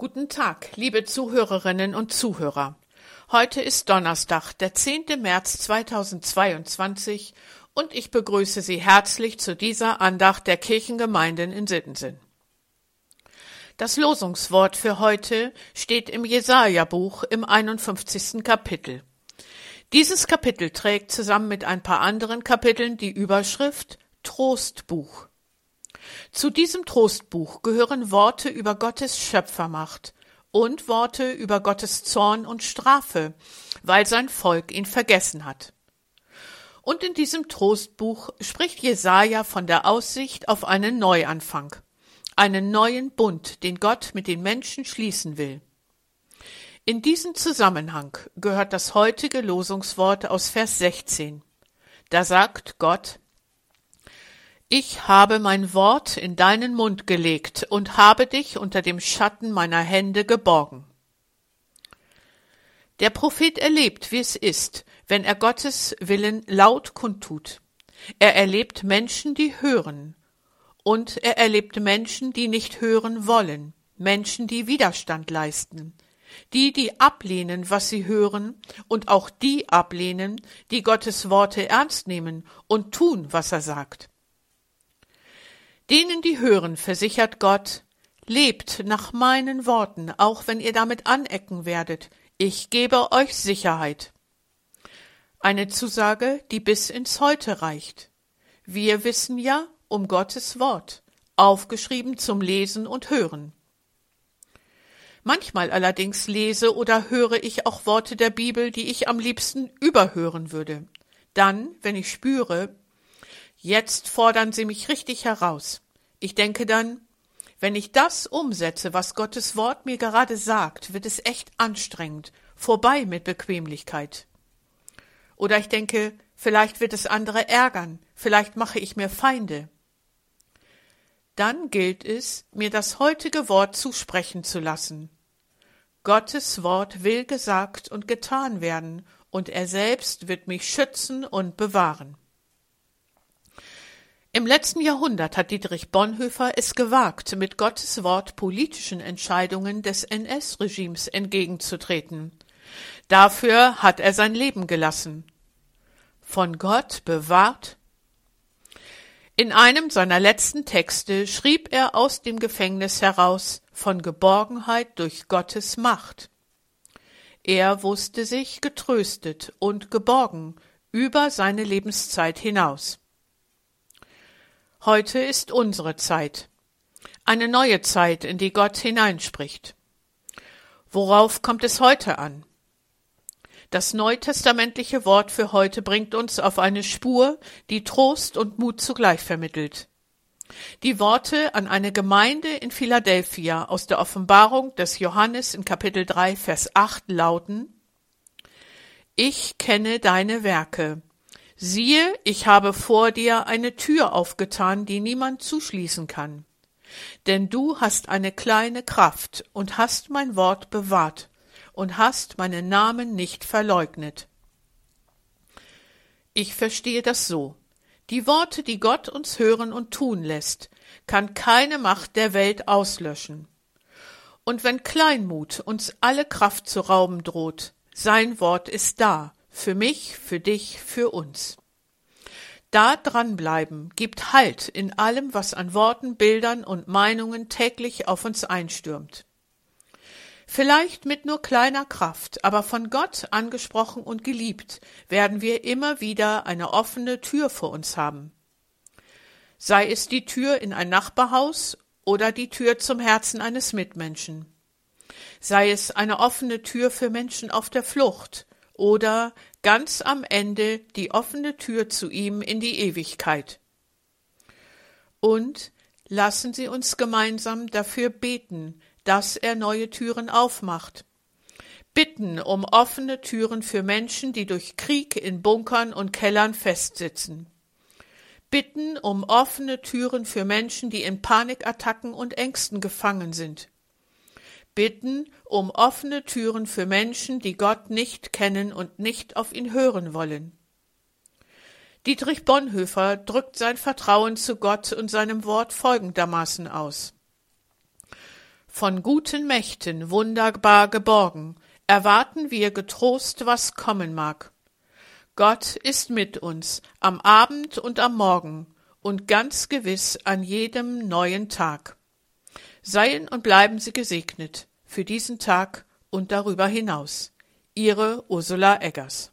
Guten Tag, liebe Zuhörerinnen und Zuhörer. Heute ist Donnerstag, der 10. März 2022 und ich begrüße Sie herzlich zu dieser Andacht der Kirchengemeinden in Sittensen. Das Losungswort für heute steht im Jesaja-Buch im 51. Kapitel. Dieses Kapitel trägt zusammen mit ein paar anderen Kapiteln die Überschrift Trostbuch. Zu diesem Trostbuch gehören Worte über Gottes Schöpfermacht und Worte über Gottes Zorn und Strafe, weil sein Volk ihn vergessen hat. Und in diesem Trostbuch spricht Jesaja von der Aussicht auf einen Neuanfang, einen neuen Bund, den Gott mit den Menschen schließen will. In diesen Zusammenhang gehört das heutige Losungswort aus Vers 16. Da sagt Gott, ich habe mein Wort in deinen Mund gelegt und habe dich unter dem Schatten meiner Hände geborgen. Der Prophet erlebt, wie es ist, wenn er Gottes Willen laut kundtut. Er erlebt Menschen, die hören, und er erlebt Menschen, die nicht hören wollen, Menschen, die Widerstand leisten, die, die ablehnen, was sie hören, und auch die ablehnen, die Gottes Worte ernst nehmen und tun, was er sagt. Denen, die hören, versichert Gott, lebt nach meinen Worten, auch wenn ihr damit anecken werdet. Ich gebe euch Sicherheit. Eine Zusage, die bis ins Heute reicht. Wir wissen ja um Gottes Wort, aufgeschrieben zum Lesen und Hören. Manchmal allerdings lese oder höre ich auch Worte der Bibel, die ich am liebsten überhören würde. Dann, wenn ich spüre, Jetzt fordern sie mich richtig heraus. Ich denke dann, wenn ich das umsetze, was Gottes Wort mir gerade sagt, wird es echt anstrengend, vorbei mit Bequemlichkeit. Oder ich denke, vielleicht wird es andere ärgern, vielleicht mache ich mir Feinde. Dann gilt es, mir das heutige Wort zusprechen zu lassen. Gottes Wort will gesagt und getan werden, und er selbst wird mich schützen und bewahren. Im letzten Jahrhundert hat Dietrich Bonhoeffer es gewagt, mit Gottes Wort politischen Entscheidungen des NS-Regimes entgegenzutreten. Dafür hat er sein Leben gelassen. Von Gott bewahrt? In einem seiner letzten Texte schrieb er aus dem Gefängnis heraus von Geborgenheit durch Gottes Macht. Er wusste sich getröstet und geborgen über seine Lebenszeit hinaus. Heute ist unsere Zeit. Eine neue Zeit, in die Gott hineinspricht. Worauf kommt es heute an? Das neutestamentliche Wort für heute bringt uns auf eine Spur, die Trost und Mut zugleich vermittelt. Die Worte an eine Gemeinde in Philadelphia aus der Offenbarung des Johannes in Kapitel 3, Vers 8 lauten Ich kenne deine Werke, Siehe, ich habe vor dir eine Tür aufgetan, die niemand zuschließen kann. Denn du hast eine kleine Kraft und hast mein Wort bewahrt und hast meinen Namen nicht verleugnet. Ich verstehe das so. Die Worte, die Gott uns hören und tun lässt, kann keine Macht der Welt auslöschen. Und wenn Kleinmut uns alle Kraft zu rauben droht, sein Wort ist da, für mich, für dich, für uns. Da dranbleiben gibt Halt in allem, was an Worten, Bildern und Meinungen täglich auf uns einstürmt. Vielleicht mit nur kleiner Kraft, aber von Gott angesprochen und geliebt, werden wir immer wieder eine offene Tür vor uns haben. Sei es die Tür in ein Nachbarhaus oder die Tür zum Herzen eines Mitmenschen. Sei es eine offene Tür für Menschen auf der Flucht oder ganz am Ende die offene Tür zu ihm in die Ewigkeit. Und lassen Sie uns gemeinsam dafür beten, dass er neue Türen aufmacht. Bitten um offene Türen für Menschen, die durch Krieg in Bunkern und Kellern festsitzen. Bitten um offene Türen für Menschen, die in Panikattacken und Ängsten gefangen sind bitten um offene Türen für Menschen, die Gott nicht kennen und nicht auf ihn hören wollen. Dietrich Bonhoeffer drückt sein Vertrauen zu Gott und seinem Wort folgendermaßen aus. von guten Mächten wunderbar geborgen, erwarten wir getrost, was kommen mag. Gott ist mit uns am Abend und am Morgen und ganz gewiss an jedem neuen Tag. Seien und bleiben Sie gesegnet für diesen Tag und darüber hinaus. Ihre Ursula Eggers